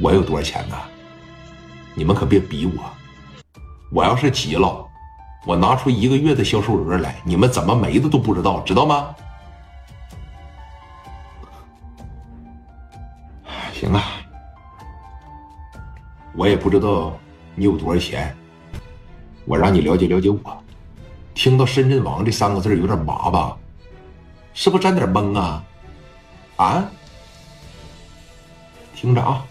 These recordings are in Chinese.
我有多少钱呢？你们可别逼我，我要是急了，我拿出一个月的销售额来，你们怎么没的都不知道，知道吗？行啊，我也不知道你有多少钱，我让你了解了解我。听到“深圳王”这三个字有点麻吧？是不是沾点懵啊？啊？听着啊，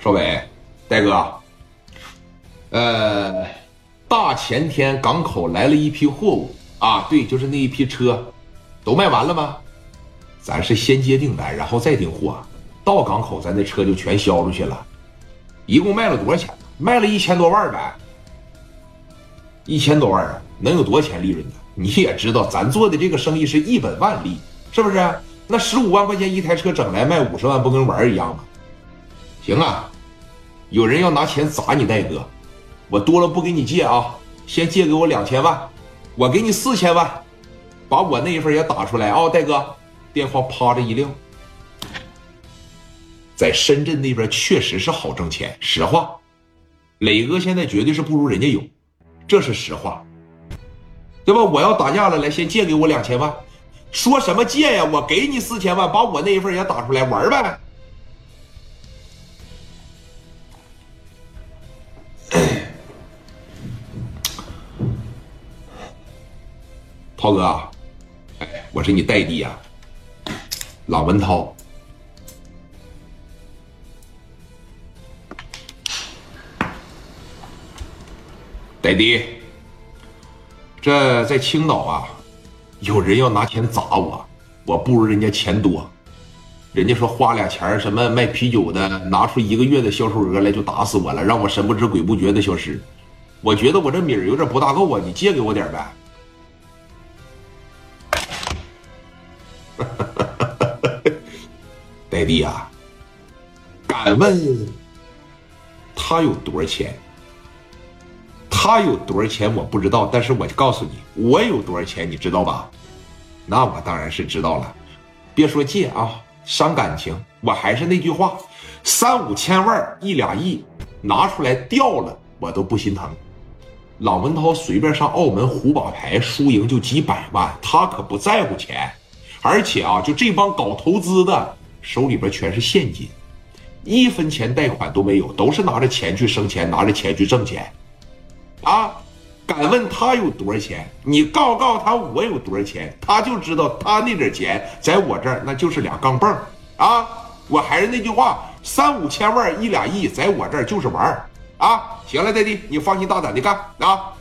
少伟，戴哥，呃，大前天港口来了一批货物啊，对，就是那一批车，都卖完了吗？咱是先接订单，然后再订货，到港口咱这车就全销出去了。一共卖了多少钱？卖了一千多万呗。一千多万啊，能有多少钱利润呢？你也知道，咱做的这个生意是一本万利，是不是？那十五万块钱一台车整来卖五十万，不跟玩一样吗？行啊，有人要拿钱砸你戴哥，我多了不给你借啊，先借给我两千万，我给你四千万，把我那一份也打出来啊，戴哥。电话啪着一撂，在深圳那边确实是好挣钱，实话，磊哥现在绝对是不如人家有。这是实话，对吧？我要打架了，来先借给我两千万，说什么借呀？我给你四千万，把我那一份也打出来玩呗。涛哥，哎，我是你代弟呀，郎文涛。代弟，这在青岛啊，有人要拿钱砸我，我不如人家钱多。人家说花俩钱什么卖啤酒的，拿出一个月的销售额来就打死我了，让我神不知鬼不觉的消失。我觉得我这米儿有点不大够啊，你借给我点呗。代弟啊，敢问他有多少钱？他有多少钱我不知道，但是我就告诉你，我有多少钱你知道吧？那我当然是知道了。别说借啊，伤感情。我还是那句话，三五千万、一两亿拿出来掉了，我都不心疼。老文涛随便上澳门胡把牌，输赢就几百万，他可不在乎钱。而且啊，就这帮搞投资的，手里边全是现金，一分钱贷款都没有，都是拿着钱去生钱，拿着钱去挣钱。啊！敢问他有多少钱？你告告他我有多少钱，他就知道他那点钱在我这儿那就是俩钢镚儿啊！我还是那句话，三五千万一俩亿在我这儿就是玩儿啊！行了，弟弟，你放心大胆的干啊！